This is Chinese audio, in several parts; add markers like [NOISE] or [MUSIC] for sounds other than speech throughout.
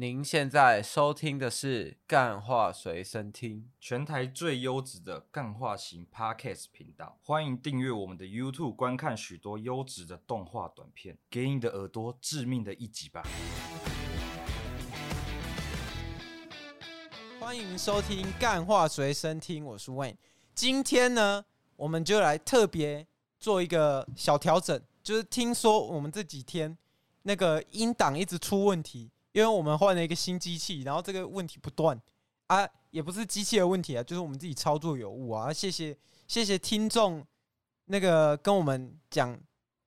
您现在收听的是《干话随身听》，全台最优质的干话型 Podcast 频道。欢迎订阅我们的 YouTube，观看许多优质的动画短片，给你的耳朵致命的一击吧！欢迎收听《干话随身听》，我是 Wayne。今天呢，我们就来特别做一个小调整，就是听说我们这几天那个音档一直出问题。因为我们换了一个新机器，然后这个问题不断啊，也不是机器的问题啊，就是我们自己操作有误啊。谢谢谢谢听众那个跟我们讲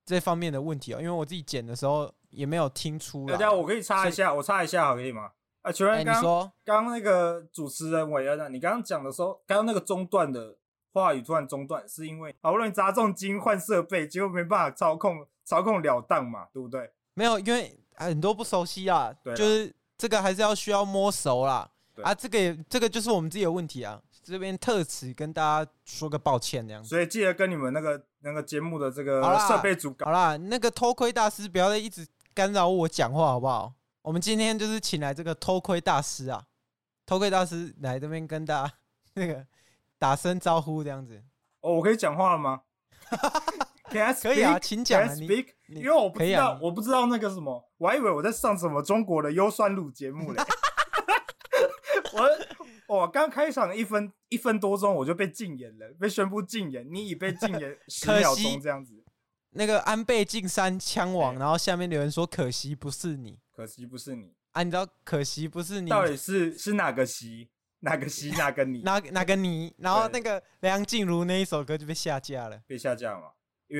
这方面的问题啊，因为我自己剪的时候也没有听出来。大家我可以插一下，我插一下好可以吗？啊，请问刚刚刚那个主持人韦恩啊，你刚刚讲的时候，刚刚那个中断的话语突然中断，是因为好不容易砸重金换设备，结果没办法操控操控了当嘛，对不对？没有，因为。很多不熟悉啊，就是这个还是要需要摸熟啦。啊，这个也这个就是我们自己的问题啊，这边特此跟大家说个抱歉这样子。所以记得跟你们那个那个节目的这个设备组搞。好啦，那个偷窥大师不要再一直干扰我讲话好不好？我们今天就是请来这个偷窥大师啊，偷窥大师来这边跟大家 [LAUGHS] 那个打声招呼这样子。哦，我可以讲话了吗？[LAUGHS] 可以啊，请讲啊。你因为我不知道，我不知道那个什么，我还以为我在上什么中国的优酸乳节目嘞。[LAUGHS] 我我刚开场一分一分多钟我就被禁言了，被宣布禁言。你已被禁言 [LAUGHS] 十秒钟这样子。那个安倍晋三枪王，然后下面留言说：“可惜不是你，可惜不是你。”啊，你知道可惜不是你，到底是是哪个惜？哪个惜？哪个你？哪哪个你？然后那个梁静茹那一首歌就被下架了，被下架嘛？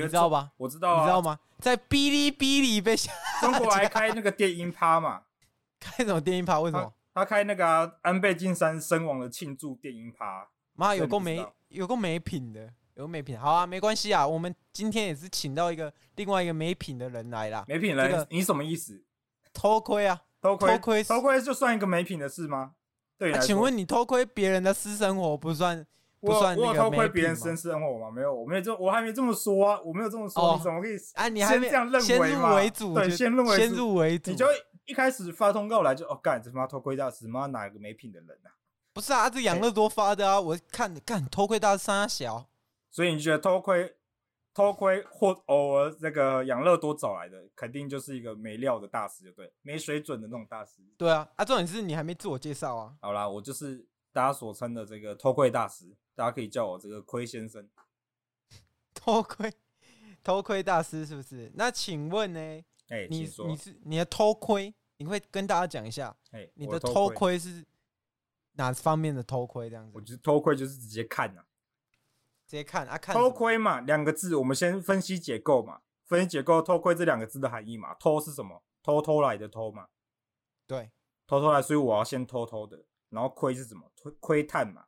你知道吧？我知道，你知道吗？在哔哩哔哩被中国还开那个电音趴嘛？[LAUGHS] 开什么电音趴？为什么？他开那个安倍晋三身亡的庆祝电音趴。妈，有够没有够没品的，有没品。好啊，没关系啊，我们今天也是请到一个另外一个没品的人来啦。没品人，你什么意思？偷窥啊，偷窥，偷窥，偷窥就算一个没品的事吗？对，请问你偷窥别人的私生活不算？不算我我偷窥别人私生活吗？没有，我没有这，我还没这么说啊，我没有这么说，哦、你怎么可以？啊，你还没这样认为吗？为主对，先认为先入为主，你就一开始发通告来就哦，干这他妈偷窥大师，妈哪个没品的人啊？不是啊，这养乐多发的啊，我看干偷窥大师三小，所以你觉得偷窥偷窥或偶尔那个养乐多找来的，肯定就是一个没料的大师，就对，没水准的那种大师。对啊，啊，重点是你还没自我介绍啊。好啦，我就是大家所称的这个偷窥大师。大家可以叫我这个窥先生，[LAUGHS] 偷窥偷窥大师是不是？那请问呢？哎、欸，你你是你的偷窥，你会跟大家讲一下？哎、欸，你的偷窥是哪方面的偷窥？这样子，我觉得偷窥就是直接看呐、啊，直接看啊，看偷窥嘛，两个字，我们先分析结构嘛，分析结构，偷窥这两个字的含义嘛，偷是什么？偷偷来的偷嘛，对，偷偷来，所以我要先偷偷的，然后窥是什么？窥窥探嘛。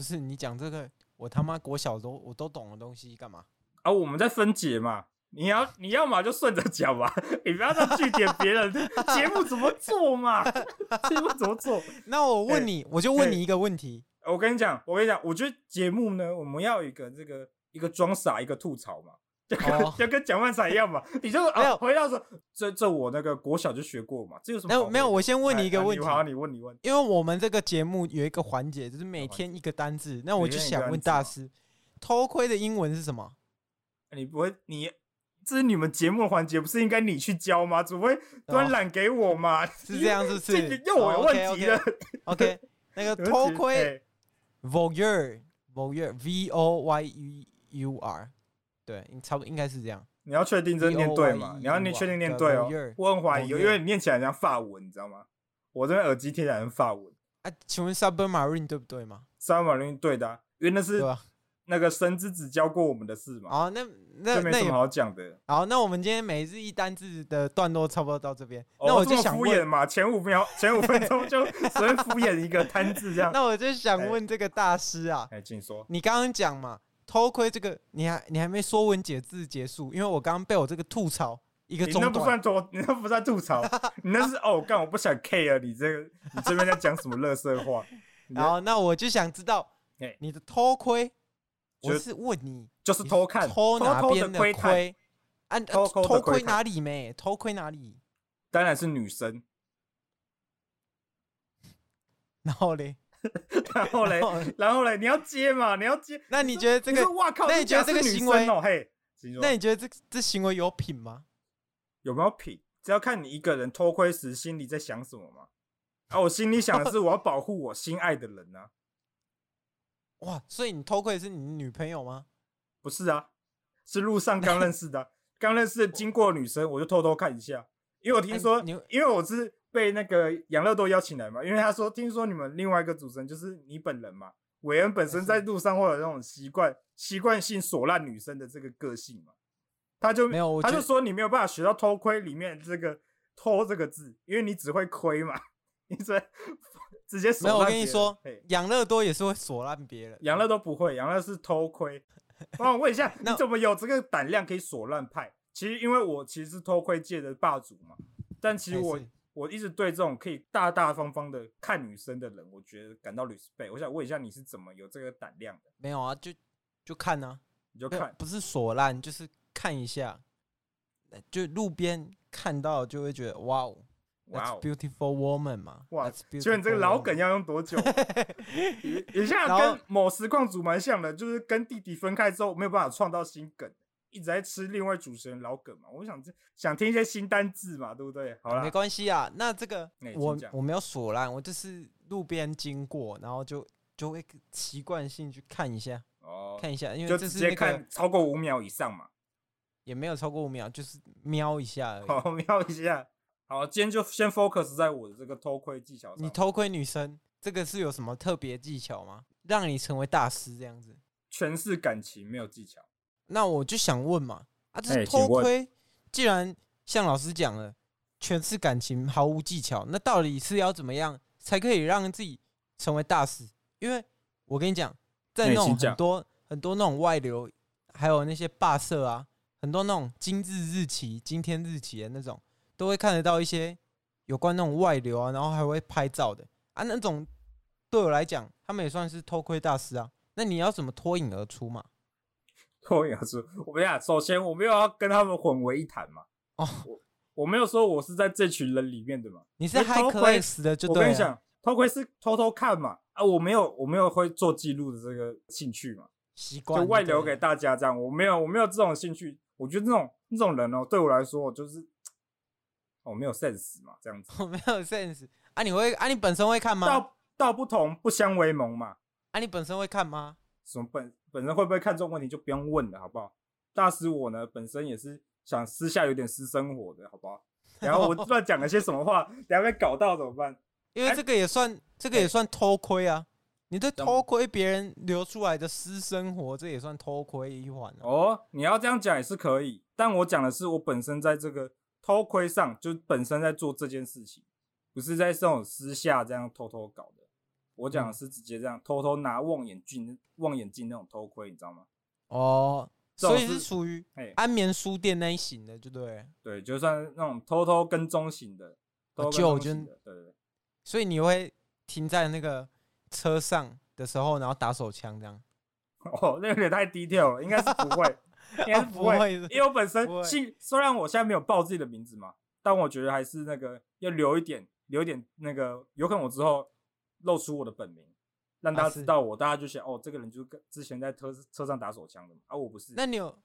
不是你讲这个，我他妈国小都我都懂的东西干嘛？啊，我们在分解嘛。你要你要嘛就顺着讲嘛，你不要再去点别人 [LAUGHS] 节目怎么做嘛？节目怎么做？[LAUGHS] 那我问你，欸、我就问你一个问题。我跟你讲，我跟你讲，我觉得节目呢，我们要有一个这个一个装傻，一个吐槽嘛。就跟、oh. 就跟蒋万才一样嘛，你就没有、啊、回到说，这这我那个国小就学过嘛，这有什么？没有没有，我先问你一个问题，好，你问你问，因为我们这个节目有一个环节，就是每天一个单字，那我就想问大师，偷窥的英文是什么？你不会，你这是你们节目的环节，不是应该你去教吗？怎么会端揽给我嘛？[LAUGHS] 是这样，是不 [LAUGHS] 是？又我有问题了。Oh, OK，, okay. 那个偷窥，voyeur，voyeur，v o y u u r，对，差不多应该是这样。你要确定这念对吗？你要你确定念对哦。我很怀疑，因为你念起来像法文，你知道吗？我这边耳机听起来像法文。啊，请问 Submarine 对不对吗？Submarine 对的，因为那是那个神之子教过我们的事嘛。哦，那那没什么好讲的。好，那我们今天每日一单字的段落差不多到这边。那我就想敷衍嘛，前五秒前五分钟就 [LAUGHS] 随便敷衍一个单字这样。那我就想问这个大师啊，哎，请说。你刚刚讲嘛？偷窥这个，你还你还没说文解字结束，因为我刚刚被我这个吐槽一个中断。你那不算吐，[LAUGHS] 你那不算吐槽，[LAUGHS] 你那是哦，干我不想 care 你这个，你这边在讲什么垃圾话？[LAUGHS] 然后那我就想知道，你的偷窥，我是问你，就是偷看，偷哪边的窥？按偷偷窥哪里没？偷窥哪里？当然是女生，然后嘞，[LAUGHS] 然后嘞，[LAUGHS] 然后嘞，你要接嘛？你要接？那你觉得这个？哇靠！那你觉得这个行为哦？嘿，那你觉得这这行为有品吗？有没有品？只要看你一个人偷窥时心里在想什么嘛。啊，我心里想的是 [LAUGHS] 我要保护我心爱的人啊。哇，所以你偷窥的是你女朋友吗？不是啊，是路上刚认识的，刚认识的经过女生，我就偷偷看一下，因为我听说，啊、因为我是被那个养乐多邀请来嘛，因为他说听说你们另外一个主持人就是你本人嘛，韦恩本身在路上会有那种习惯习惯性锁烂女生的这个个性嘛，他就没有，他就说你没有办法学到偷窥里面这个偷这个字，因为你只会窥嘛，你只会。[LAUGHS] 直接锁烂。没有，我跟你说，养乐多也是会锁烂别人。养乐多不会，养乐是偷窥。帮 [LAUGHS] 我问一下，你怎么有这个胆量可以锁烂派？其实因为我其实是偷窥界的霸主嘛。但其实我我一直对这种可以大大方方的看女生的人，我觉得感到 respect。我想问一下，你是怎么有这个胆量的？没有啊，就就看啊，你就看，不是锁烂，就是看一下，就路边看到就会觉得哇哦。哇，beautiful woman 嘛！哇，请问你这个老梗要用多久？也也像跟某实况组蛮像的，就是跟弟弟分开之后没有办法创造新梗，一直在吃另外主持人老梗嘛。我想想听一些新单字嘛，对不对？好了，没关系啊。那这个我我没有锁烂，我就是路边经过，然后就就会习惯性去看一下，哦，看一下，因为这是那个超过五秒以上嘛，也没有超过五秒，就是瞄一下而已，好，瞄一下。好，今天就先 focus 在我的这个偷窥技巧上。你偷窥女生，这个是有什么特别技巧吗？让你成为大师这样子？全是感情没有技巧。那我就想问嘛，啊，这是偷窥，既然像老师讲了，全是感情毫无技巧，那到底是要怎么样才可以让自己成为大师？因为我跟你讲，在那种很多很多那种外流，还有那些霸社啊，很多那种今日日期、今天日期的那种。都会看得到一些有关那种外流啊，然后还会拍照的啊，那种对我来讲，他们也算是偷窥大师啊。那你要怎么脱颖而出嘛？脱颖而出，我跟你讲，首先我没有要跟他们混为一谈嘛。哦，我我没有说我是在这群人里面的嘛。你是 high class 的就对了。我跟你讲，偷窥是偷偷看嘛。啊，我没有我没有会做记录的这个兴趣嘛。习惯就外流给大家这样，我没有我没有这种兴趣。我觉得这种这种人哦，对我来说就是。我、哦、没有 sense 嘛，这样子。[LAUGHS] 我没有 sense 啊？你会啊？你本身会看吗？道道不同不相为谋嘛。啊？你本身会看吗？什么本本身会不会看中问题就不用问了，好不好？大师我呢，本身也是想私下有点私生活的，好不好？然后我不知道讲了些什么话，等下被搞到怎么办？因为这个也算，欸、这个也算偷窥啊。你在偷窥别人流出来的私生活，这也算偷窥一环、啊、哦。你要这样讲也是可以，但我讲的是我本身在这个。偷窥上就本身在做这件事情，不是在这种私下这样偷偷搞的。我讲的是直接这样偷偷拿望远镜、望远镜那种偷窥，你知道吗？哦，所以是属于安眠书店那一型的，就对。对，就算那种偷偷跟踪型的，偷偷跟对对对。所以你会停在那个车上的时候，然后打手枪这样？[LAUGHS] 哦，那有点太低调了，应该是不会。[LAUGHS] 应该是不会，因为我本身姓，虽然我现在没有报自己的名字嘛，但我觉得还是那个要留一点，留一点那个，有可能我之后露出我的本名，让大家知道我，大家就想哦，这个人就是跟之前在车车上打手枪的嘛，啊，我不是。那你有？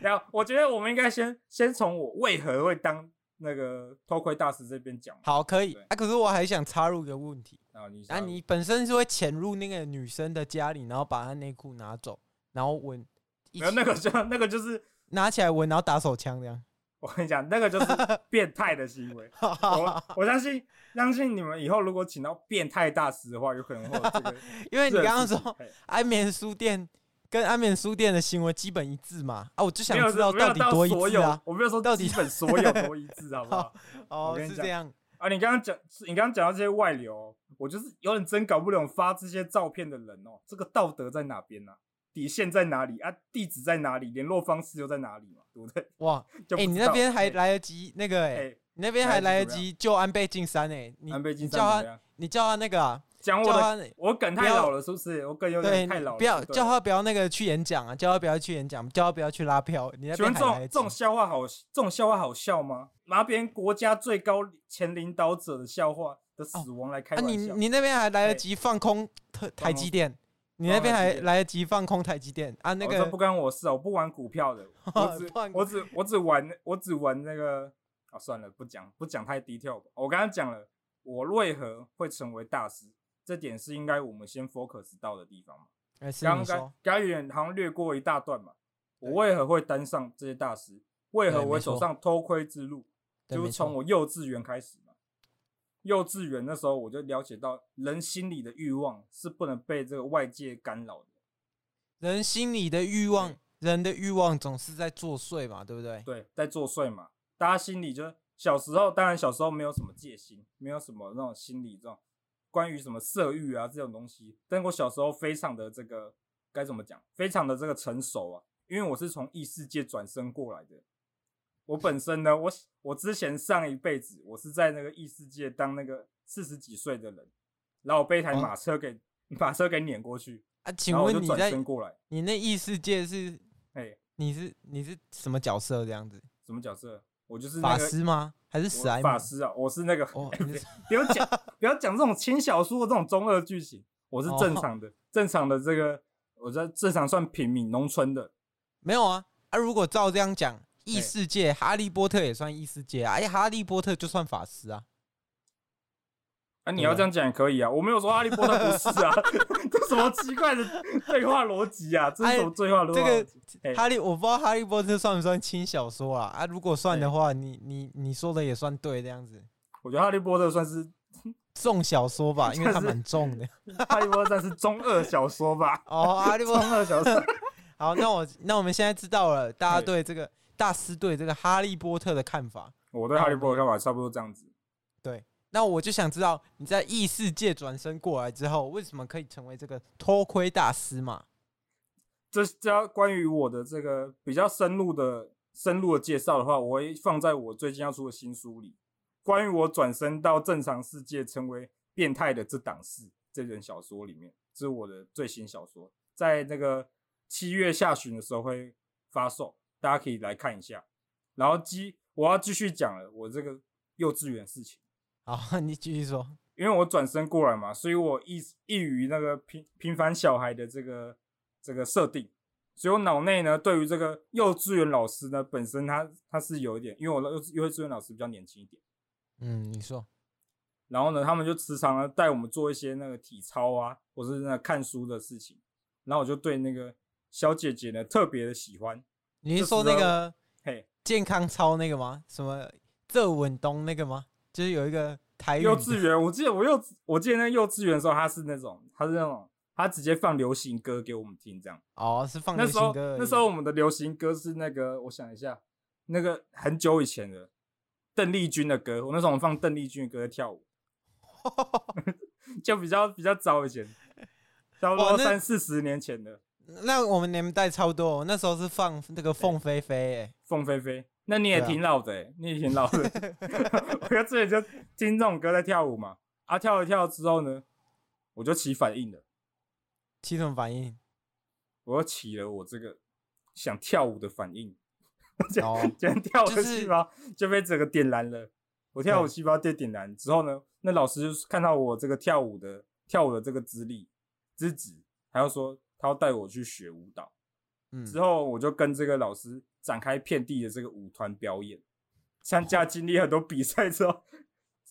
然后我觉得我们应该先先从我为何会当那个偷窥大师这边讲。好，可以啊。可是我还想插入一个问题啊，你啊，你本身是会潜入那个女生的家里，然后把她内裤拿走，然后闻。没有那个就那个就是拿起来闻，然后打手枪这样。我跟你讲，那个就是 [LAUGHS] 变态的行为。[LAUGHS] 我我相信相信你们以后如果请到变态大师的话，有可能会有这个。[LAUGHS] 因为你刚刚说安眠书店跟安眠书店的行为基本一致嘛。啊，我就想知道到底多一致啊。我没有说到底基本所有多一致，好不好？哦，是这样啊。你刚刚讲，你刚刚讲到这些外流，我就是有点真搞不懂发这些照片的人哦，这个道德在哪边呢？底线在哪里啊？地址在哪里？联络方式又在哪里嘛？对不对？[LAUGHS] 哇，哎、欸，你那边还来得及那个哎、欸，欸、你那边还来得及救安倍晋三哎，你叫他，你叫他那个啊，讲我的，我梗太老了，是不是？我梗有点太老了。不要叫他不要那个去演讲啊，叫他不要去演讲，叫他不要去拉票。你那边？这种这种笑话好，这种笑话好笑吗？拿别人国家最高前领导者的笑话的死亡来开玩笑。啊、你你那边还来得及放空台台积电？你那边还来得及放空台积电啊？那个不关我事啊，我不玩股票的，[LAUGHS] 我只我只我只玩我只玩那个啊，算了，不讲不讲太低调吧。我刚刚讲了，我为何会成为大师，这点是应该我们先 focus 到的地方嘛。刚刚刚远好像略过一大段嘛。我为何会登上这些大师？为何我会走上偷窥之路？就是从我幼稚园开始。幼稚园那时候，我就了解到人心里的欲望是不能被这个外界干扰的。人心里的欲望，人的欲望总是在作祟嘛，对不对？对，在作祟嘛。大家心里就小时候，当然小时候没有什么戒心，没有什么那种心理这种关于什么色欲啊这种东西。但我小时候非常的这个该怎么讲？非常的这个成熟啊，因为我是从异世界转生过来的。我本身呢，我我之前上一辈子，我是在那个异世界当那个四十几岁的人，然后我被一台马车给、哦、马车给碾过去啊。请问你在过来，你那异世界是？哎、欸，你是你是什么角色这样子？什么角色？我就是、那个、法师吗？还是史莱姆法师啊？我是那个，哦、[LAUGHS] 不要讲不要讲这种轻小说的这种中二剧情，我是正常的、哦、正常的这个，我在正常算平民农村的。没有啊啊！如果照这样讲。异世界，哈利波特也算异世界啊！哎，哈利波特就算法师啊！啊，你要这样讲也可以啊！我没有说哈利波特不是啊，[LAUGHS] 这什么奇怪的对话逻辑啊？这是什么对话逻辑？这个哈利，我不知道哈利波特算不算轻小说啊？啊，如果算的话，你你你说的也算对，这样子。我觉得哈利波特算是 [LAUGHS] 重小说吧，因为它蛮重的。[LAUGHS] 哈利波特算是中二小说吧？哦，哈利波特中二小说。好，那我那我们现在知道了，大家对这个。大师对这个哈利波特的看法，我对哈利波特看法差不多这样子。对，那我就想知道你在异世界转身过来之后，为什么可以成为这个偷窥大师嘛？这这要关于我的这个比较深入的深入的介绍的话，我会放在我最近要出的新书里，关于我转身到正常世界成为变态的这档事这本小说里面，这是我的最新小说，在那个七月下旬的时候会发售。大家可以来看一下，然后继我要继续讲了，我这个幼稚园事情。[LAUGHS] 好，你继续说。因为我转身过来嘛，所以我异异于那个平平凡小孩的这个这个设定，所以我脑内呢，对于这个幼稚园老师呢，本身他他是有一点，因为我的幼幼稚园老师比较年轻一点。嗯，你说。然后呢，他们就时常呢带我们做一些那个体操啊，或是那看书的事情，然后我就对那个小姐姐呢特别的喜欢。你是说那个嘿健康操那个吗？什么这稳东那个吗？就是有一个台幼稚园，我记得我幼我记得那幼稚园的时候，他是那种他是那种他直接放流行歌给我们听，这样哦，是放流行歌。那时候我们的流行歌是那个，我想一下，那个很久以前的邓丽君的歌。我那时候我们放邓丽君的歌在跳舞，[LAUGHS] [LAUGHS] 就比较比较早以前，差不多三四十年前的。那我们年代差不多，那时候是放那个凤飞飞，哎，凤飞飞，那你也挺老的，哎，你也挺老的。我在这里就听这种歌在跳舞嘛，啊，跳一跳之后呢，我就起反应了。起什么反应？我又起了我这个想跳舞的反应。哦，[LAUGHS] 今天跳舞的细胞就被整个点燃了。我跳舞细胞被点燃之后呢，那老师就看到我这个跳舞的跳舞的这个资历资质，还要说。他要带我去学舞蹈，嗯，之后我就跟这个老师展开遍地的这个舞团表演，参加经历很多比赛之后，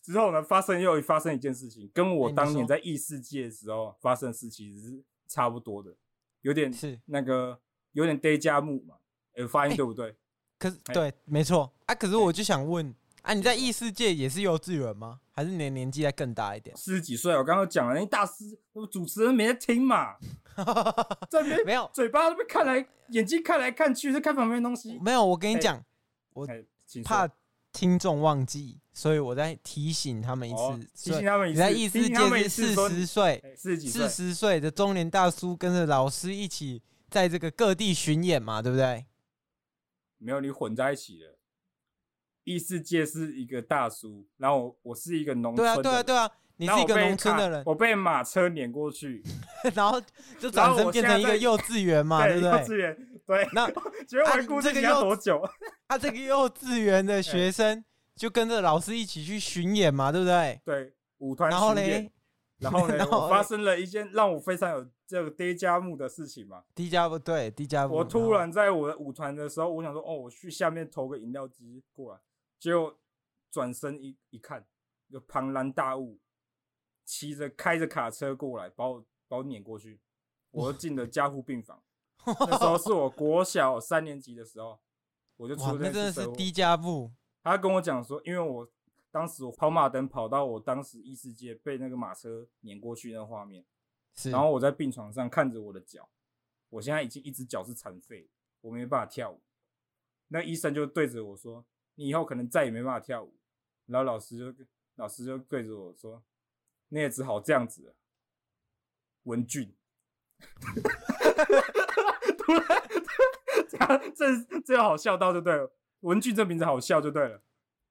之后呢，发生又发生一件事情，跟我当年在异世界的时候发生的事其实是差不多的，有点是那个有点 déjà vu 嘛，有发音对不对？欸、可是对，没错啊。可是我就想问。啊，你在异世界也是幼稚园吗？还是你的年纪再更大一点？四十几岁，我刚刚讲了，那大师，主持人没在听嘛，[LAUGHS] 在边没有，嘴巴那边看来，眼睛看来看去，在看旁边东西。没有，我跟你讲，我怕听众忘记，所以我再提醒他们一次。提醒他们一次，你在异世界是四十岁，四十岁的中年大叔跟着老师一起在这个各地巡演嘛，对不对？没有，你混在一起了。异世界是一个大叔，然后我我是一个农村的人，对啊对啊对啊，你是一个农村的人，我被马车碾过去，[LAUGHS] 然后就转身变成一个幼稚园嘛，[LAUGHS] 对不对？幼稚园，对。那觉得我这个要多久？他 [LAUGHS] 这个幼稚园的学生就跟着老师一起去巡演嘛，对不对？对，舞团巡演，然后呢，然后我发生了一件让我非常有这个 déjà vu 的事情嘛。déjà vu 对 déjà vu。我突然在我的舞团的时候，我想说，哦，我去下面投个饮料机过来，结果转身一一看，有庞然大物骑着开着卡车过来，把我把我撵过去，我进了加护病房。那时候是我国小三年级的时候，我就出了那真的是 déjà vu。他跟我讲说，因为我当时我跑马灯跑到我当时异世界被那个马车碾过去那画面，是，然后我在病床上看着我的脚，我现在已经一只脚是残废，我没办法跳舞。那医生就对着我说：“你以后可能再也没办法跳舞。”然后老师就老师就对着我说：“你也只好这样子了。”文俊，[LAUGHS] 突然这这这好笑到就对了。文俊这名字好笑就对了，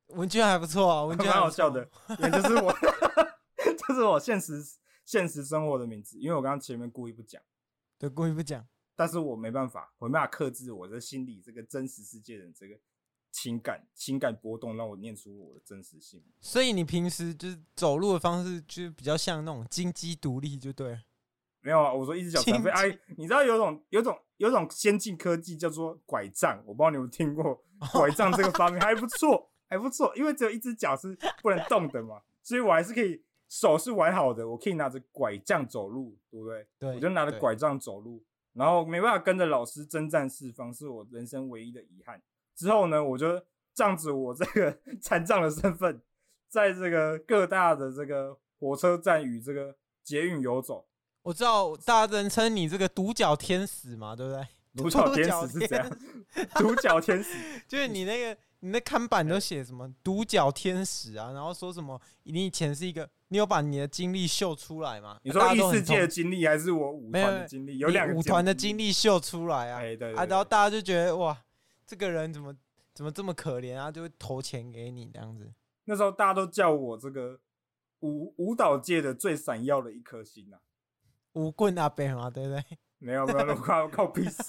文俊还不错啊，文俊蛮好笑的，也就是我，[LAUGHS] 就是我现实现实生活的名字，因为我刚刚前面故意不讲，对，故意不讲，但是我没办法，我没办法克制我的心里这个真实世界的这个情感情感波动，让我念出我的真实性。所以你平时就是走路的方式，就是比较像那种金鸡独立，就对。没有啊，我说一只脚残废。哎，你知道有种有种有种先进科技叫做拐杖，我不知道你有没有听过。[LAUGHS] 拐杖这个发明还不错，还不错，因为只有一只脚是不能动的嘛，所以我还是可以手是完好的，我可以拿着拐杖走路，对不对？对，我就拿着拐杖走路，然后没办法跟着老师征战四方，是我人生唯一的遗憾。之后呢，我就仗着我这个 [LAUGHS] 残障的身份，在这个各大的这个火车站与这个捷运游走。我知道大家人称你这个独角天使嘛，对不对？独角天使是这样，独角天使 [LAUGHS] 就是你那个你那看板都写什么独角天使啊，然后说什么你以前是一个，你有把你的经历秀出来吗？你说异世界的经历还是我舞团的经历？有两个舞团的经历秀出来啊，哎对，啊，然后大家就觉得哇，这个人怎么怎么这么可怜啊，就会投钱给你这样子。那时候大家都叫我这个舞舞蹈界的最闪耀的一颗星啊，舞棍阿伯嘛，对不对？没有没有，靠靠屁事！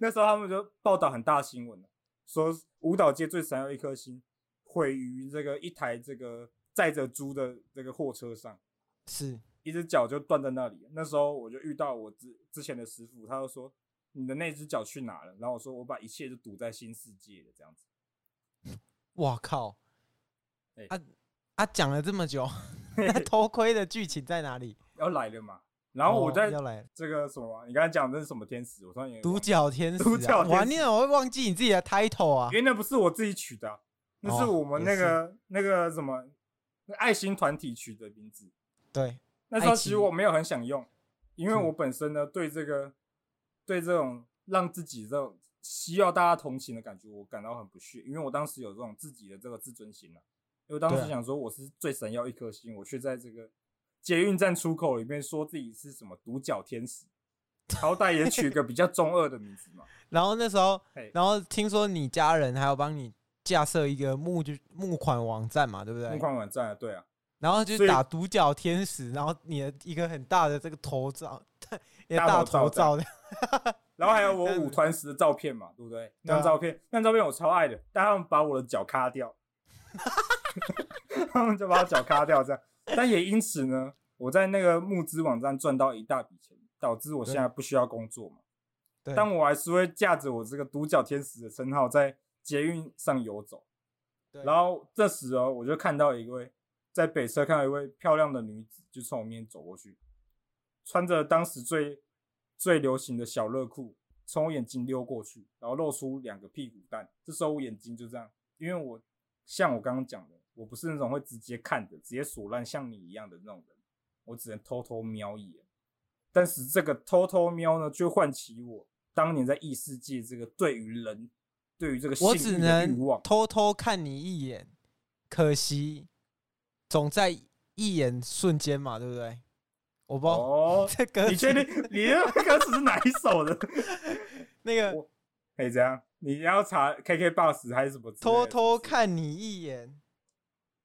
那时候他们就报道很大新闻，说舞蹈界最闪耀一颗星毁于这个一台这个载着猪的这个货车上，是一只脚就断在那里。那时候我就遇到我之之前的师傅，他就说，你的那只脚去哪了？然后我说我把一切都赌在新世界的这样子。哇靠！[LAUGHS] 欸、啊啊讲了这么久，[LAUGHS] 那偷窥的剧情在哪里？[LAUGHS] 要来了嘛？然后我在这个什么，哦、你刚才讲的是什么天使？我突然独角天使、啊，独角天使。哇，你怎么会忘记你自己的 title 啊？因为那不是我自己取的、啊，那是我们那个、哦、那个什么爱心团体取的名字。对，那时候其实我没有很想用，因为我本身呢对这个对这种让自己这种需要大家同情的感觉，我感到很不屑。因为我当时有这种自己的这个自尊心啊，因为当时想说我是最闪耀一颗星，我却在这个。捷运站出口里面说自己是什么独角天使，好歹也取个比较中二的名字嘛。[LAUGHS] 然后那时候，然后听说你家人还要帮你架设一个募就募款网站嘛，对不对？募款网站啊，对啊。然后就打独角天使，然后你的一个很大的这个头照，一个大头照的。[LAUGHS] 然后还有我舞团时的照片嘛，对不对？那张照片，那张照片我超爱的，但他们把我的脚卡掉，[LAUGHS] 他们就把我脚卡掉这样。但也因此呢，我在那个募资网站赚到一大笔钱，导致我现在不需要工作嘛。对。但我还是会驾着我这个独角天使的称号在捷运上游走。对。然后这时哦，我就看到一位在北车看到一位漂亮的女子，就从我面前走过去，穿着当时最最流行的小热裤，从我眼睛溜过去，然后露出两个屁股蛋。这时候我眼睛就这样，因为我像我刚刚讲的。我不是那种会直接看的、直接锁烂像你一样的那种人，我只能偷偷瞄一眼。但是这个偷偷瞄呢，却唤起我当年在异世界这个对于人、对于这个。我只能偷偷看你一眼，可惜总在一眼瞬间嘛，对不对？我不知道哦，[LAUGHS] 这歌你确定你的歌词是哪一首的？[LAUGHS] 那个可以这样，你要查 KKBOX 还是什么？偷偷看你一眼。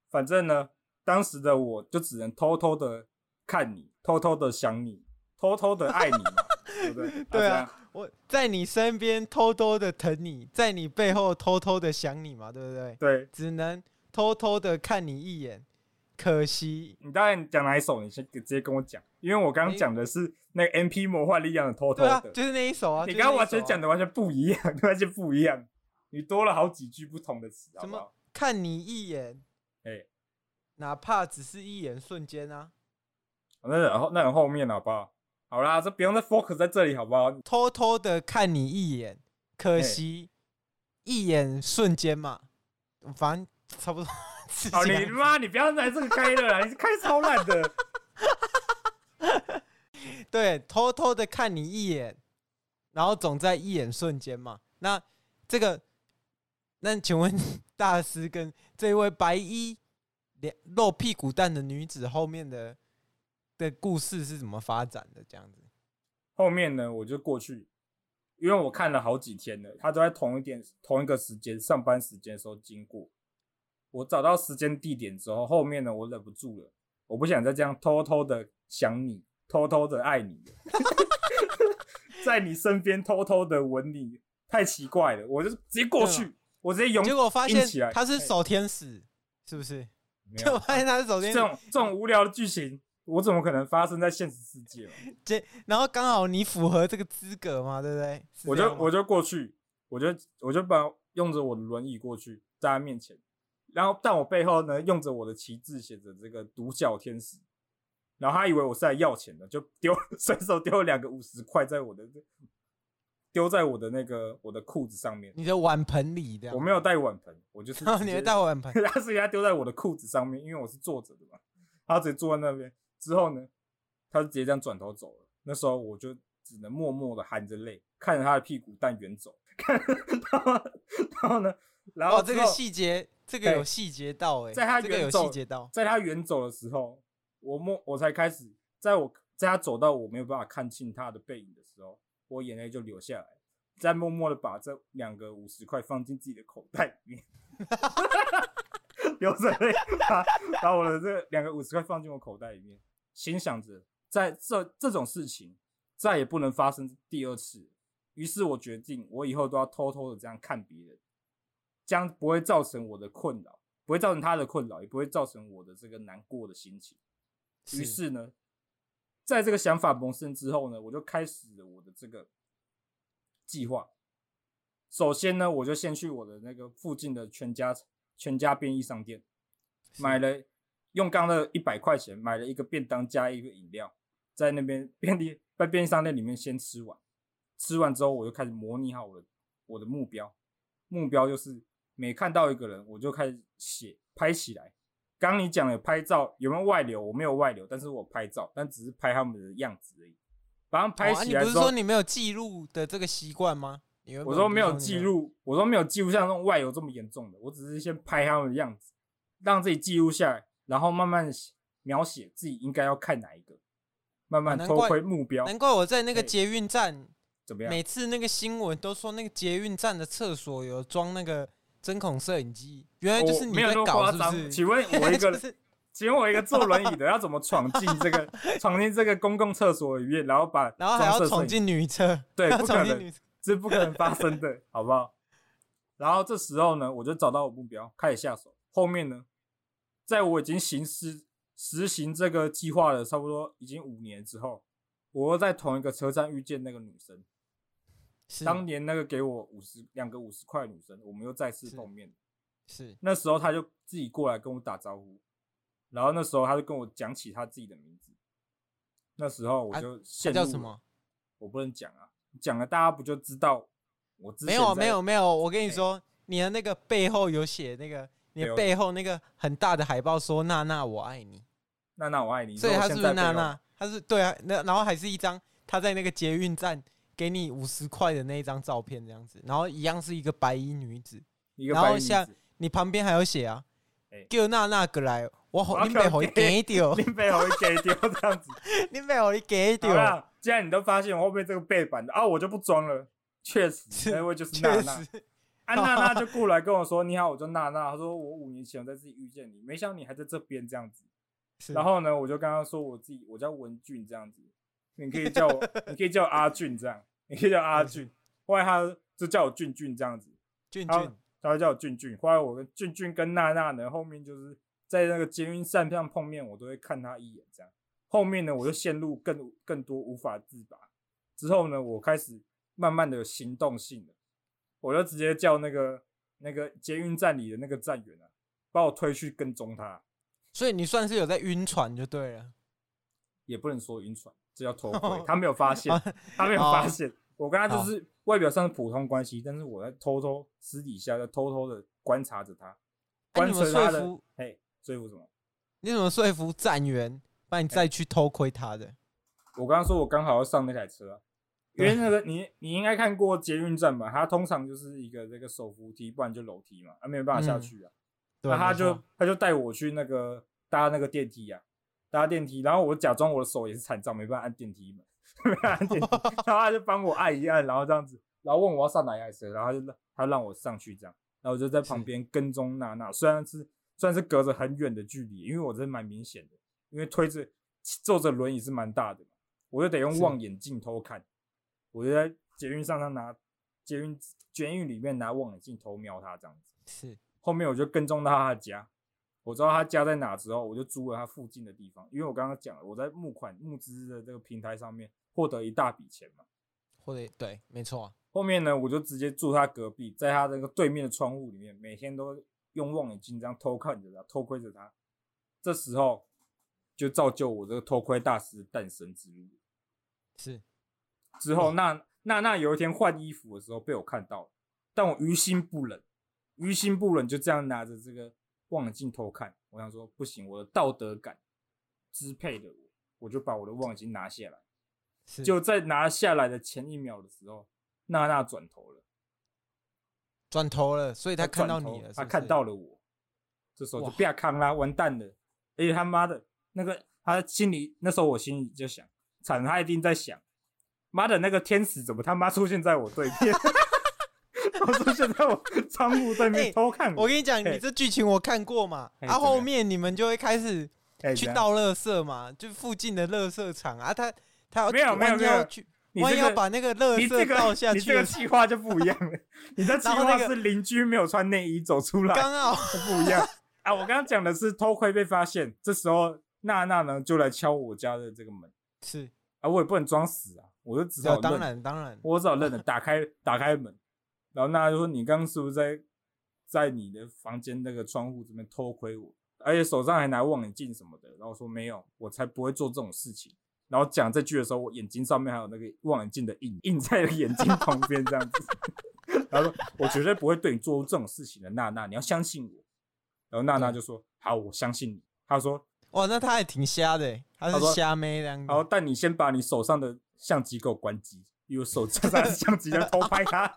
反正呢，当时的我就只能偷偷的看你，偷偷的想你，偷偷的爱你嘛，[LAUGHS] 对不对？对啊，我在你身边偷偷的疼你，在你背后偷偷的想你嘛，对不对？对，只能偷偷的看你一眼，可惜。你大概讲哪一首？你先直接跟我讲，因为我刚刚讲的是那个 M P 魔幻力量的偷偷的，对啊，就是那一首啊。你刚刚完全讲的完全不一样，[LAUGHS] 完全不一样。你多了好几句不同的词，怎么看你一眼？哎、欸，哪怕只是一眼瞬间啊。那然后那很后面好不好？好啦，这不用再 focus 在这里好不好？偷偷的看你一眼，可惜、欸、一眼瞬间嘛，反正差不多。好，你妈，你不要来这个开了啦，你是开超烂的。[LAUGHS] 对，偷偷的看你一眼，然后总在一眼瞬间嘛。那这个，那请问 [LAUGHS] 大师跟这位白衣脸露屁股蛋的女子后面的的故事是怎么发展的？这样子，后面呢，我就过去，因为我看了好几天了，他都在同一点同一个时间上班时间的时候经过。我找到时间地点之后，后面呢，我忍不住了，我不想再这样偷偷的想你，偷偷的爱你，[LAUGHS] 在你身边偷偷的吻你，太奇怪了，我就直接过去，我直接拥，结果发现他是守天使，是不是？没 [LAUGHS] 有，发现他是守天使，这种这种无聊的剧情，我怎么可能发生在现实世界？[LAUGHS] 这然后刚好你符合这个资格嘛，对不对？我就我就过去，我就我就把用着我的轮椅过去，在他面前。然后，但我背后呢，用着我的旗帜写着这个独角天使。然后他以为我是来要钱的，就丢随 [LAUGHS] 手丢了两个五十块在我的丢在我的那个我的裤子上面。你的碗盆里的？我没有带碗盆，我就是。你没带碗盆？[LAUGHS] 他是给他丢在我的裤子上面，因为我是坐着的嘛。他直接坐在那边之后呢，他就直接这样转头走了。那时候我就只能默默的含着泪看着他的屁股蛋远走。看，[LAUGHS] 然后然后呢？然后、哦、这个细节。这个有细节到哎、欸，在他远走，这个、在他远走的时候，我摸我才开始，在我在他走到我没有办法看清他的背影的时候，我眼泪就流下来，再默默的把这两个五十块放进自己的口袋里面，[LAUGHS] 流着泪把把我的这两个五十块放进我口袋里面，心想着在这这种事情再也不能发生第二次，于是我决定我以后都要偷偷的这样看别人。将不会造成我的困扰，不会造成他的困扰，也不会造成我的这个难过的心情。于是呢，在这个想法萌生之后呢，我就开始了我的这个计划。首先呢，我就先去我的那个附近的全家全家便利商店，买了用刚的一百块钱买了一个便当加一个饮料，在那边便利在便利商店里面先吃完。吃完之后，我就开始模拟好我的我的目标，目标就是。每看到一个人，我就开始写拍起来。刚刚你讲的拍照有没有外流？我没有外流，但是我拍照，但只是拍他们的样子而已。把他们拍起来。你不是说你没有记录的这个习惯吗？我说没有记录，我说没有记录像那种外流这么严重的。我只是先拍他们的样子，让自己记录下来，然后慢慢描写自己应该要看哪一个，慢慢偷窥目标。难怪我在那个捷运站怎么样？每次那个新闻都说那个捷运站的厕所有装那个。针孔摄影机，原来就是你在搞，是不是？请问我一个，[LAUGHS] 请问我一个坐轮椅的要怎么闯进这个闯进这个公共厕所里面，然后把然后还要闯进女厕？对，[LAUGHS] 不可能，这是不可能发生的，好不好？然后这时候呢，我就找到我目标，开始下手。后面呢，在我已经行施实行这个计划了差不多已经五年之后，我又在同一个车站遇见那个女生。当年那个给我五十两个五十块的女生，我们又再次碰面。是，是那时候她就自己过来跟我打招呼，然后那时候她就跟我讲起她自己的名字。那时候我就陷入、啊、叫什么？我不能讲啊，讲了大家不就知道我之前？没有没有没有，我跟你说，欸、你的那个背后有写那个，你的背后那个很大的海报说“娜娜我爱你”，娜娜我爱你。所以他是不是娜娜？他是对啊，那然后还是一张他在那个捷运站。给你五十块的那一张照片，这样子，然后一样是一个白衣女子，然后像你旁边还有写啊，叫娜娜过来，我好，你背后一给 [LAUGHS] 掉，你背后一给掉这样子，[LAUGHS] 你背后一给掉。既然你都发现我后面这个背板的啊，我就不装了。确实，那位就是娜娜。安娜娜就过来跟我说：“你好，我叫娜娜。”她说：“我五年前我在这里遇见你，没想到你还在这边这样子。”然后呢，我就跟她说我自己，我叫文俊这样子。你可以叫我，你可以叫阿俊这样，你可以叫阿俊。后来他就叫我俊俊这样子，俊俊，他会叫我俊俊。后来我跟俊俊跟娜娜呢，后面就是在那个捷运站上碰面，我都会看他一眼，这样。后面呢，我就陷入更更多无法自拔。之后呢，我开始慢慢的有行动性了，我就直接叫那个那个捷运站里的那个站员啊，把我推去跟踪他。所以你算是有在晕船就对了，也不能说晕船，这叫偷 [LAUGHS] 窥。他没有发现，他没有发现，我跟他就是外表上是普通关系，但是我在偷偷私底下在偷偷的观察着他，观察他的。嘿，说服什么？你怎么说服站员，帮你再去偷窥他的？我刚刚说我刚好要上那台车啊。[LAUGHS] 因为那个你你应该看过捷运站吧？它通常就是一个这个手扶梯，不然就楼梯嘛，啊没有办法下去啊。那、嗯、他就他就带我去那个搭那个电梯啊，搭电梯，然后我假装我的手也是残障，没办法按电梯门，[LAUGHS] 没办法按电梯，然后他就帮我按一按，然后这样子，然后问我要上哪一台车，然后他就他让我上去这样，然后我就在旁边跟踪娜娜，虽然是虽然是隔着很远的距离，因为我这蛮明显的，因为推着坐着轮椅是蛮大的嘛，我就得用望远镜偷看。我就在捷运上，上拿捷运捷运里面拿望远镜偷瞄他这样子。是，后面我就跟踪到他的家，我知道他家在哪之后，我就租了他附近的地方，因为我刚刚讲了，我在募款募资的这个平台上面获得一大笔钱嘛。获得对，没错。后面呢，我就直接住他隔壁，在他这个对面的窗户里面，每天都用望远镜这样偷看着他，偷窥着他。这时候就造就我这个偷窥大师诞生之路。是。之后，那娜娜有一天换衣服的时候被我看到了，但我于心不忍，于心不忍，就这样拿着这个望远镜偷看。我想说，不行，我的道德感支配了我，我就把我的望远镜拿下来。就在拿下来的前一秒的时候，娜娜转头了，转头了，所以他看到你了，他看到了我，这时候就不要看啦，完蛋了！而且他妈的，那个他心里那时候我心里就想，惨，他一定在想。妈的，那个天使怎么他妈出现在我对面？[LAUGHS] 我出现在我窗户对面偷看我。我跟你讲，你这剧情我看过嘛？啊，后面你们就会开始去倒垃圾嘛，就附近的垃圾场啊。他他要没有没有没有去，万一要把那个垃圾倒下去，你这个计划就不一样了。[LAUGHS] 你的计划是邻居没有穿内衣走出来，刚好不一样 [LAUGHS] 啊。我刚刚讲的是偷窥被发现，这时候娜娜呢就来敲我家的这个门，是啊，我也不能装死啊。我就只好认，当然当然，我只好认了，打开打开门，然后娜就说：“你刚刚是不是在在你的房间那个窗户这边偷窥我？而且手上还拿望远镜什么的？”然后说：“没有，我才不会做这种事情。”然后讲这句的时候，我眼睛上面还有那个望远镜的印印在眼睛旁边这样子。[LAUGHS] 然后说：“我绝对不会对你做出这种事情的，娜娜，你要相信我。”然后娜娜就说：“好，我相信你。”他说：“哇，那他也挺瞎的，他是瞎妹这样然后，但你先把你手上的。相机给我关机，因为手机上相机在偷拍他，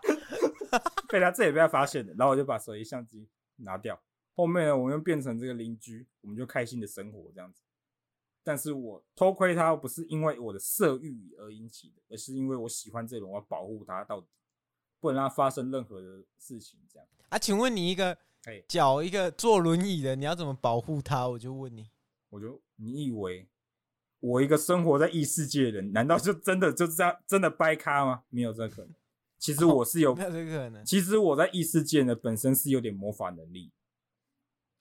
[LAUGHS] 被他这也被他发现了，然后我就把手机相机拿掉。后面呢，我们又变成这个邻居，我们就开心的生活这样子。但是我偷窥他不是因为我的色欲而引起的，而是因为我喜欢这种，我要保护他到底，不能让他发生任何的事情。这样啊？请问你一个脚一个坐轮椅的，你要怎么保护他？我就问你，我就你以为？我一个生活在异世界的人，难道就真的就这样真的掰咖吗？没有这可能。其实我是有，没有这可能。其实我在异世界呢，本身是有点魔法能力。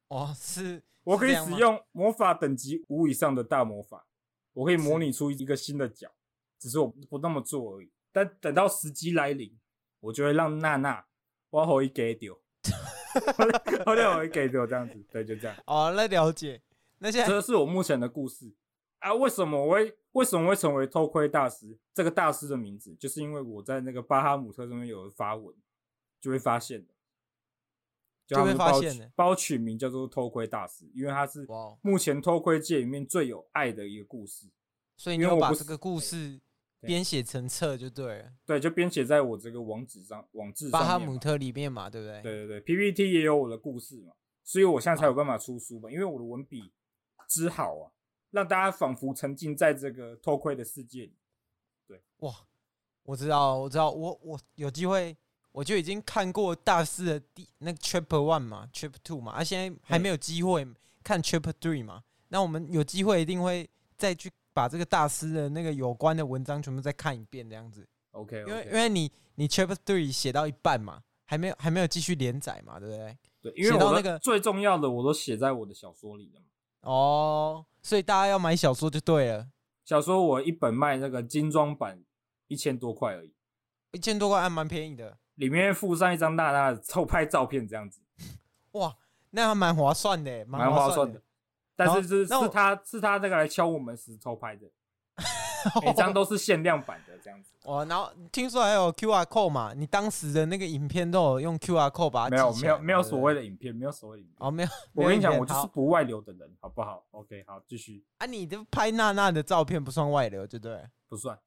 哦，是，我可以使用魔法等级五以上的大魔法，我可以模拟出一个新的角，只是我不那么做而已。但等到时机来临，我就会让娜娜往后一给丢，后面我一给丢这样子，对，就这样。[LAUGHS] 哦，那了解。那现在这是我目前的故事。啊，为什么我会为什么会成为偷窥大师？这个大师的名字，就是因为我在那个巴哈姆特上面有发文，就会发现的，就会发现的，包取名叫做偷窥大师，因为他是目前偷窥界里面最有爱的一个故事，所以你要把这个故事编写成册就对了，对，就编写在我这个网址上，网志巴哈姆特里面嘛，对不对？对对对，PPT 也有我的故事嘛，所以我现在才有办法出书嘛，因为我的文笔之好啊。让大家仿佛沉浸在这个偷窥的世界里。对，哇，我知道，我知道，我我有机会，我就已经看过大师的第那个 Chapter One 嘛，Chapter Two 嘛，啊，现在还没有机会看 Chapter Three 嘛。那我们有机会一定会再去把这个大师的那个有关的文章全部再看一遍，这样子。OK，因为因为你你 Chapter Three 写到一半嘛，还没有还没有继续连载嘛，对不对？对，因为我那个最重要的我都写在我的小说里了嘛。哦，所以大家要买小说就对了。小说我一本卖那个精装版一千多块而已，一千多块还蛮便宜的。里面附上一张娜娜的偷拍照片，这样子。[LAUGHS] 哇，那还蛮划算的，蛮划算的。但是是是他是他这个来敲我们时偷拍的，每张都是限量版的这样子。哦，然后听说还有 QR code 嘛？你当时的那个影片都有用 QR code 把它没有没有没有所谓的影片，没有所谓的影片哦，没有。我跟你讲，我就是不外流的人，好不好？OK，好，继续。啊，你的拍娜娜的照片不算外流，对不对？不算，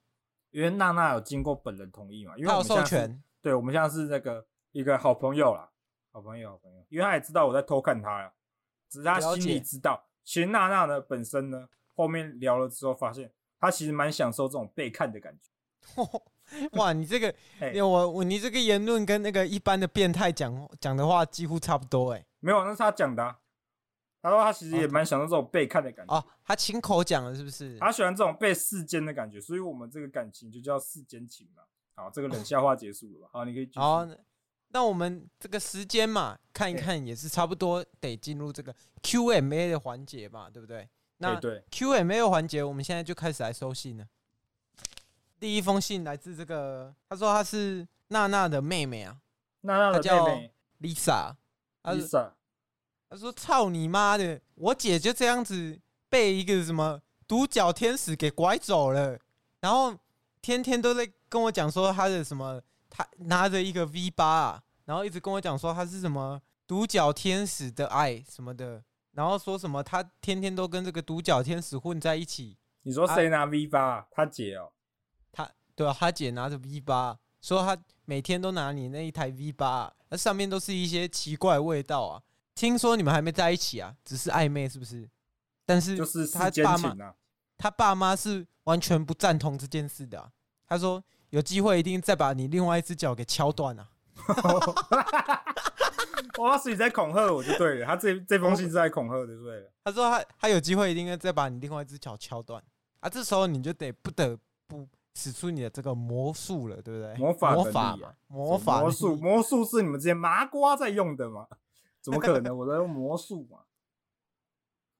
因为娜娜有经过本人同意嘛，因为他有授权。对，我们现在是那个一个好朋友啦，好朋友，好朋友，因为他也知道我在偷看他呀，只是他心里知道。其实娜娜呢本身呢，后面聊了之后发现，她其实蛮享受这种被看的感觉。[LAUGHS] 哇，你这个，[LAUGHS] 欸、我我你这个言论跟那个一般的变态讲讲的话几乎差不多哎、欸。没有，那是他讲的、啊。他说他其实也蛮享受这种被看的感觉。哦，他亲口讲了是不是？他喜欢这种被世间的感觉，所以我们这个感情就叫世间情嘛。好，这个冷笑话结束了吧？好，你可以继续。好，那我们这个时间嘛，看一看也是差不多得进入这个 Q&A 的环节嘛，对不对？那 Q&A 的环节，我们现在就开始来收信了。第一封信来自这个，他说他是娜娜的妹妹啊，娜娜的妹妹。Lisa，Lisa，他说操你妈的，我姐就这样子被一个什么独角天使给拐走了，然后天天都在。跟我讲说她的什么，她拿着一个 V 八啊，然后一直跟我讲说她是什么独角天使的爱什么的，然后说什么他天天都跟这个独角天使混在一起。你说谁拿 V 八？啊？他姐哦，他对啊，他姐拿着 V 八，说他每天都拿你那一台 V 八，那上面都是一些奇怪味道啊。听说你们还没在一起啊，只是暧昧是不是？但是就是他爸妈，他爸妈是完全不赞同这件事的啊。他说。有机会一定再把你另外一只脚给敲断啊！我要是你在恐吓我就对了，他这这封信是在恐吓的，对了。他说他他有机会一定要再把你另外一只脚敲断啊！这时候你就得不得不使出你的这个魔术了，对不对？魔法魔法魔法魔术魔术是你们这些麻瓜在用的吗？怎么可能？我在用魔术嘛？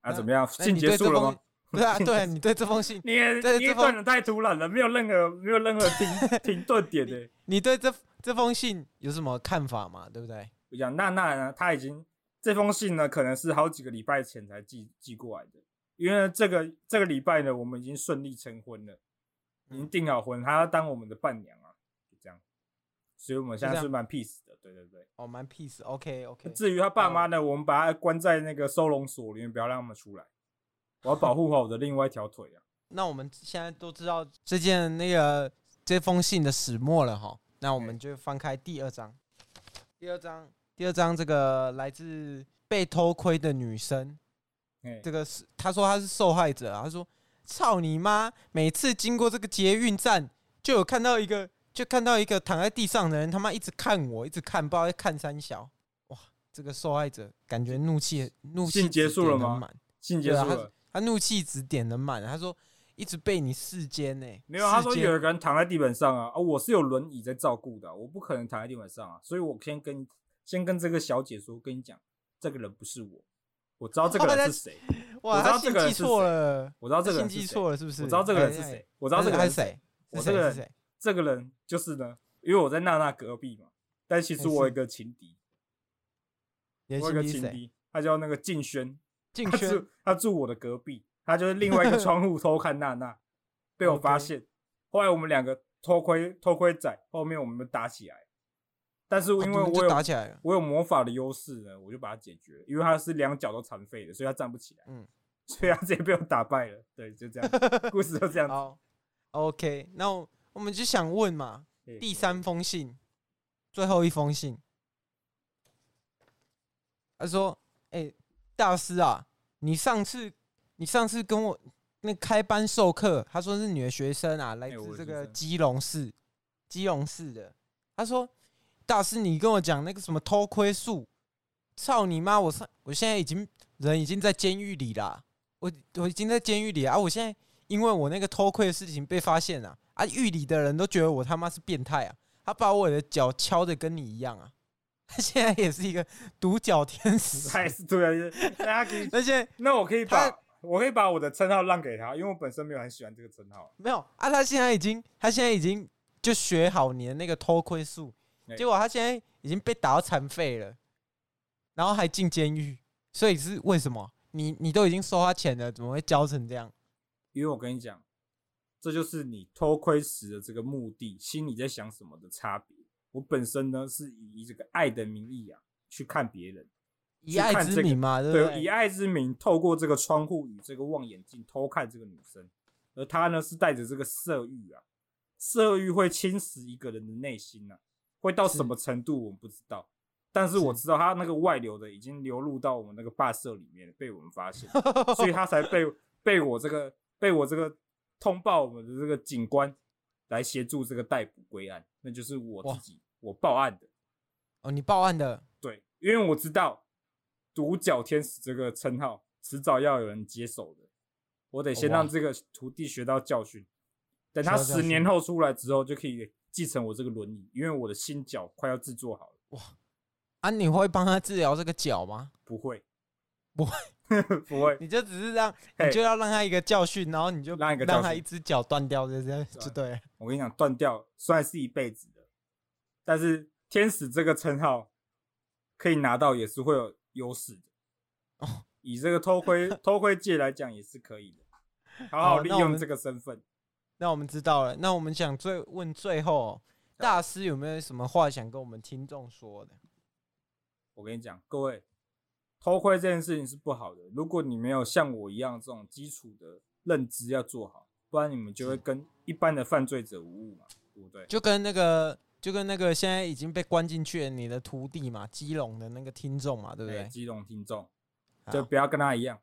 啊，怎么样？信结束了吗？[LAUGHS] 对啊，对啊，你对这封信，你也你也断的太突然了，没有任何没有任何停 [LAUGHS] 停顿点的。你对这这封信有什么看法嘛？对不对？我讲娜娜呢，她已经这封信呢，可能是好几个礼拜前才寄寄过来的，因为这个这个礼拜呢，我们已经顺利成婚了，已经订好婚，她要当我们的伴娘啊，就这样。所以我们现在是蛮 peace 的，对对对。哦，蛮 peace，OK OK。至于他爸妈呢，我们把他关在那个收容所里面，不要让他们出来。我要保护好我的另外一条腿啊！[LAUGHS] 那我们现在都知道这件那个这封信的始末了哈。那我们就翻开第二章，第二章，第二张，这个来自被偷窥的女生，这个是她说她是受害者啊。她说：“操你妈！每次经过这个捷运站，就有看到一个，就看到一个躺在地上的人，他妈一直看我，一直看，不知道在看三小。哇，这个受害者感觉怒气，怒气结束了吗？信结束了。”他怒气值点的满，他说一直被你世间呢。没有，他说有一个人躺在地板上啊，啊，我是有轮椅在照顾的，我不可能躺在地板上啊，所以我先跟先跟这个小姐说，跟你讲，这个人不是我，我知道这个人是谁，我知道这个人是谁，我知道这个人是谁，记错了是不是？我知道这个人是谁，我知道这个人是谁，我这个人这个人就是呢，因为我在娜娜隔壁嘛，但其实我有一个情敌，我有一个情敌，他叫那个静轩。静轩他住我的隔壁，他就是另外一个窗户偷看娜娜，被我发 [LAUGHS] 现。后来我们两个偷窥偷窥仔，后面我们打起来。但是因为我有打起来，我有魔法的优势呢，我就把它解决了。因为他是两脚都残废的，所以他站不起来。嗯，[LAUGHS] 所以他直接被我打败了。对，就这样，故事就这样子。[LAUGHS] 好，OK，那我们就想问嘛，第三封信，最后一封信，他说：“哎、欸。”大师啊，你上次你上次跟我那开班授课，他说是你的学生啊，来自这个基隆市，基隆市的。他说，大师，你跟我讲那个什么偷窥术，操你妈！我上我现在已经人已经在监狱里啦，我我已经在监狱里啊！我现在因为我那个偷窥的事情被发现了啊，狱里的人都觉得我他妈是变态啊，他把我的脚敲的跟你一样啊，他 [LAUGHS] 现在也是一个独角天使，还是对啊，大家可以。[LAUGHS] 而且，那我可以把我可以把我的称号让给他，因为我本身没有很喜欢这个称号。没有啊，他现在已经，他现在已经就学好你的那个偷窥术，欸、结果他现在已经被打到残废了，然后还进监狱，所以是为什么？你你都已经收他钱了，怎么会教成这样？因为我跟你讲，这就是你偷窥时的这个目的，心里在想什么的差别。我本身呢是以这个爱的名义啊去看别人，以爱之名嘛，对？以爱之名，透过这个窗户与这个望远镜偷看这个女生，而他呢是带着这个色欲啊，色欲会侵蚀一个人的内心啊，会到什么程度我们不知道。但是我知道他那个外流的已经流入到我们那个霸社里面，被我们发现，所以他才被 [LAUGHS] 被我这个被我这个通报我们的这个警官来协助这个逮捕归案，那就是我自己我报案的。哦，你报案的？对，因为我知道独角天使这个称号迟早要有人接手的，我得先让这个徒弟学到教训，等他十年后出来之后就可以继承我这个轮椅，因为我的新脚快要制作好了。哇！啊，你会帮他治疗这个脚吗？不会，不会，不会。你就只是让，[LAUGHS] 你就要让他一个教训，然后你就让一个让他一只脚断掉，就这样就对。我跟你讲，断掉算是一辈子的，但是天使这个称号可以拿到也是会有优势的。[LAUGHS] 哦，以这个偷窥 [LAUGHS] 偷窥界来讲也是可以的，好好利用这个身份。那我们知道了，那我们想最问最后，大师有没有什么话想跟我们听众说的？我跟你讲，各位，偷窥这件事情是不好的。如果你没有像我一样这种基础的认知要做好，不然你们就会跟一般的犯罪者无误嘛，对不对？就跟那个，就跟那个现在已经被关进去的你的徒弟嘛，基隆的那个听众嘛，对不对？基隆听众，就不要跟他一样，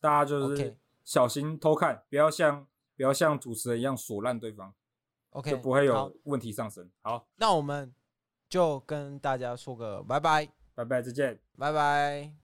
大家就是小心偷看，不要像不要像主持人一样锁烂对方，OK，就不会有问题上升。好，好，那我们就跟大家说个拜拜。拜拜，再见，拜拜。